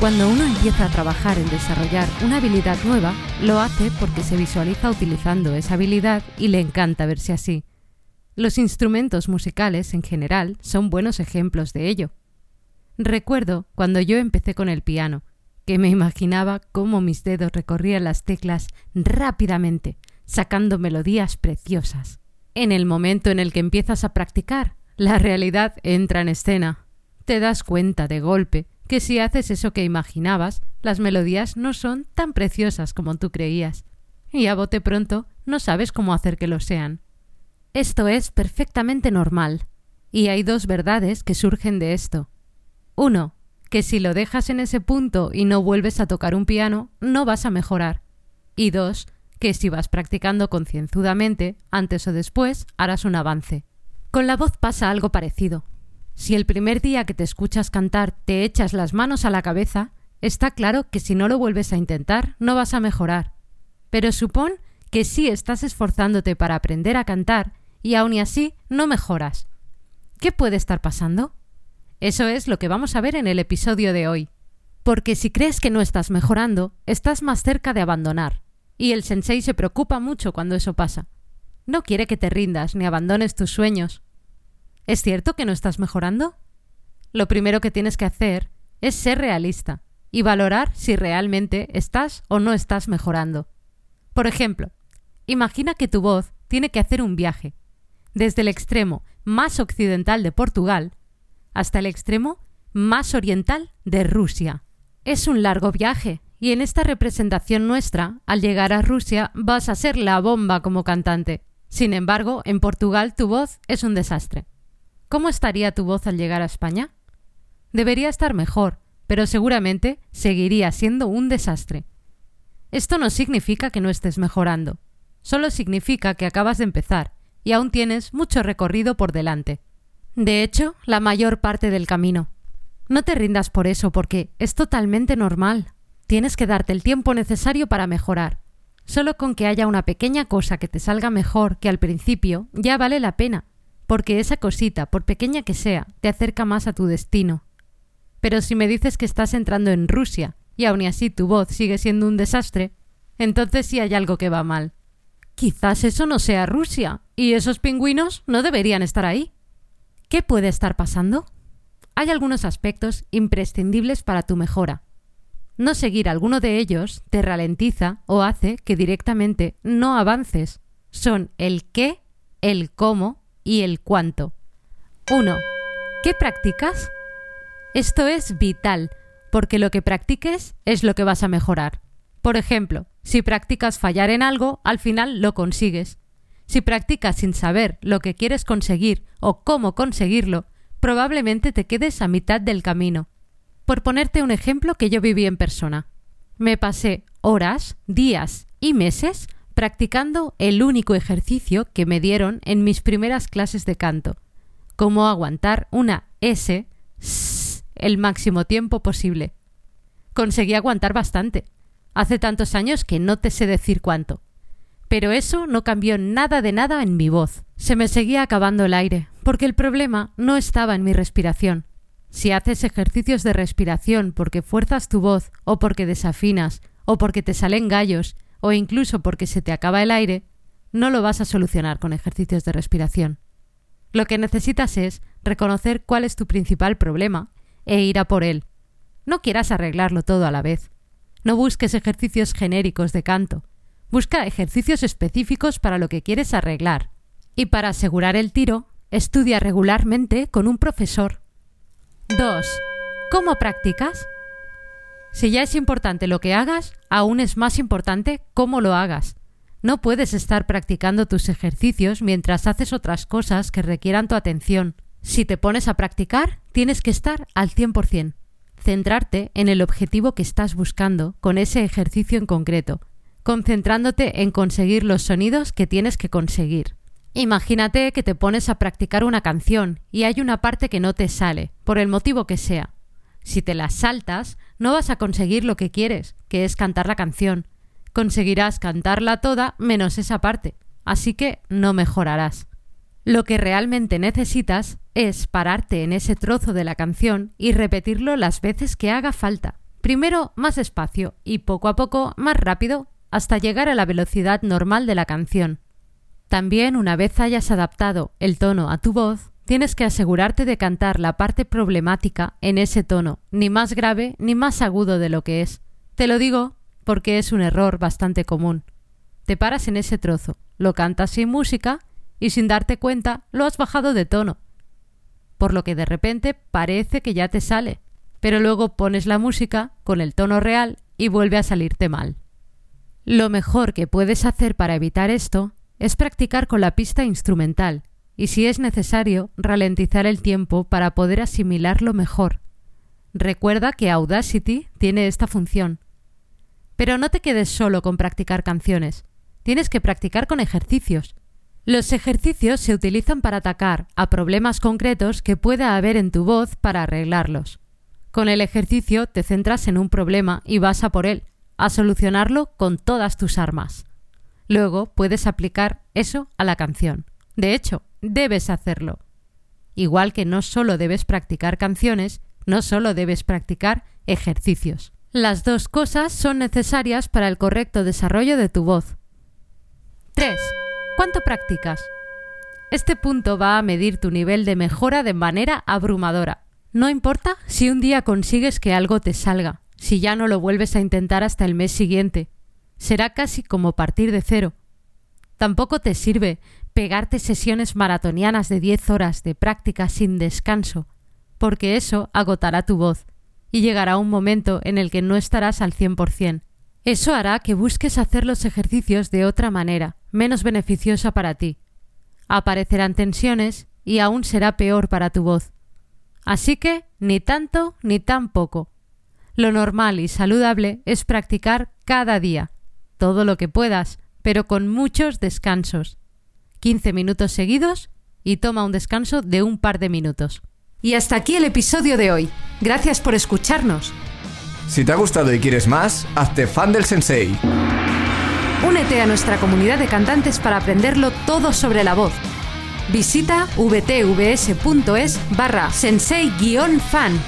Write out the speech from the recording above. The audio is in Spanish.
Cuando uno empieza a trabajar en desarrollar una habilidad nueva, lo hace porque se visualiza utilizando esa habilidad y le encanta verse así. Los instrumentos musicales, en general, son buenos ejemplos de ello. Recuerdo cuando yo empecé con el piano, que me imaginaba cómo mis dedos recorrían las teclas rápidamente, sacando melodías preciosas. En el momento en el que empiezas a practicar, la realidad entra en escena. Te das cuenta de golpe que si haces eso que imaginabas, las melodías no son tan preciosas como tú creías. Y a bote pronto no sabes cómo hacer que lo sean. Esto es perfectamente normal. Y hay dos verdades que surgen de esto. Uno, que si lo dejas en ese punto y no vuelves a tocar un piano, no vas a mejorar. Y dos, que si vas practicando concienzudamente, antes o después, harás un avance. Con la voz pasa algo parecido. Si el primer día que te escuchas cantar te echas las manos a la cabeza, está claro que si no lo vuelves a intentar no vas a mejorar. Pero supón que sí estás esforzándote para aprender a cantar y aun y así no mejoras. ¿Qué puede estar pasando? Eso es lo que vamos a ver en el episodio de hoy. Porque si crees que no estás mejorando, estás más cerca de abandonar. Y el sensei se preocupa mucho cuando eso pasa. No quiere que te rindas ni abandones tus sueños. ¿Es cierto que no estás mejorando? Lo primero que tienes que hacer es ser realista y valorar si realmente estás o no estás mejorando. Por ejemplo, imagina que tu voz tiene que hacer un viaje, desde el extremo más occidental de Portugal hasta el extremo más oriental de Rusia. Es un largo viaje, y en esta representación nuestra, al llegar a Rusia, vas a ser la bomba como cantante. Sin embargo, en Portugal tu voz es un desastre. ¿Cómo estaría tu voz al llegar a España? Debería estar mejor, pero seguramente seguiría siendo un desastre. Esto no significa que no estés mejorando, solo significa que acabas de empezar y aún tienes mucho recorrido por delante. De hecho, la mayor parte del camino. No te rindas por eso porque es totalmente normal. Tienes que darte el tiempo necesario para mejorar. Solo con que haya una pequeña cosa que te salga mejor que al principio, ya vale la pena porque esa cosita, por pequeña que sea, te acerca más a tu destino. Pero si me dices que estás entrando en Rusia y aun así tu voz sigue siendo un desastre, entonces sí hay algo que va mal. Quizás eso no sea Rusia, y esos pingüinos no deberían estar ahí. ¿Qué puede estar pasando? Hay algunos aspectos imprescindibles para tu mejora. No seguir alguno de ellos te ralentiza o hace que directamente no avances. Son el qué, el cómo y el cuánto. 1. ¿Qué practicas? Esto es vital, porque lo que practiques es lo que vas a mejorar. Por ejemplo, si practicas fallar en algo, al final lo consigues. Si practicas sin saber lo que quieres conseguir o cómo conseguirlo, probablemente te quedes a mitad del camino. Por ponerte un ejemplo que yo viví en persona. Me pasé horas, días y meses practicando el único ejercicio que me dieron en mis primeras clases de canto, cómo aguantar una S el máximo tiempo posible. Conseguí aguantar bastante. Hace tantos años que no te sé decir cuánto. Pero eso no cambió nada de nada en mi voz. Se me seguía acabando el aire, porque el problema no estaba en mi respiración. Si haces ejercicios de respiración porque fuerzas tu voz, o porque desafinas, o porque te salen gallos, o incluso porque se te acaba el aire, no lo vas a solucionar con ejercicios de respiración. Lo que necesitas es reconocer cuál es tu principal problema e ir a por él. No quieras arreglarlo todo a la vez. No busques ejercicios genéricos de canto. Busca ejercicios específicos para lo que quieres arreglar. Y para asegurar el tiro, estudia regularmente con un profesor. 2. ¿Cómo practicas? Si ya es importante lo que hagas, aún es más importante cómo lo hagas. No puedes estar practicando tus ejercicios mientras haces otras cosas que requieran tu atención. Si te pones a practicar, tienes que estar al 100%. centrarte en el objetivo que estás buscando con ese ejercicio en concreto, concentrándote en conseguir los sonidos que tienes que conseguir. Imagínate que te pones a practicar una canción y hay una parte que no te sale, por el motivo que sea. Si te la saltas, no vas a conseguir lo que quieres, que es cantar la canción. Conseguirás cantarla toda menos esa parte, así que no mejorarás. Lo que realmente necesitas es pararte en ese trozo de la canción y repetirlo las veces que haga falta. Primero más despacio y poco a poco más rápido hasta llegar a la velocidad normal de la canción. También una vez hayas adaptado el tono a tu voz, tienes que asegurarte de cantar la parte problemática en ese tono, ni más grave ni más agudo de lo que es. Te lo digo porque es un error bastante común. Te paras en ese trozo, lo cantas sin música y sin darte cuenta lo has bajado de tono. Por lo que de repente parece que ya te sale, pero luego pones la música con el tono real y vuelve a salirte mal. Lo mejor que puedes hacer para evitar esto es practicar con la pista instrumental y si es necesario ralentizar el tiempo para poder asimilarlo mejor. Recuerda que Audacity tiene esta función. Pero no te quedes solo con practicar canciones, tienes que practicar con ejercicios. Los ejercicios se utilizan para atacar a problemas concretos que pueda haber en tu voz para arreglarlos. Con el ejercicio te centras en un problema y vas a por él, a solucionarlo con todas tus armas. Luego puedes aplicar eso a la canción. De hecho, debes hacerlo. Igual que no solo debes practicar canciones, no solo debes practicar ejercicios. Las dos cosas son necesarias para el correcto desarrollo de tu voz. 3. ¿Cuánto practicas? Este punto va a medir tu nivel de mejora de manera abrumadora. No importa si un día consigues que algo te salga, si ya no lo vuelves a intentar hasta el mes siguiente, será casi como partir de cero. Tampoco te sirve pegarte sesiones maratonianas de 10 horas de práctica sin descanso, porque eso agotará tu voz y llegará un momento en el que no estarás al 100%. Eso hará que busques hacer los ejercicios de otra manera, menos beneficiosa para ti. Aparecerán tensiones y aún será peor para tu voz. Así que ni tanto ni tan poco. Lo normal y saludable es practicar cada día, todo lo que puedas, pero con muchos descansos. 15 minutos seguidos y toma un descanso de un par de minutos. Y hasta aquí el episodio de hoy. Gracias por escucharnos. Si te ha gustado y quieres más, hazte fan del sensei. Únete a nuestra comunidad de cantantes para aprenderlo todo sobre la voz. Visita vtvs.es barra sensei-fan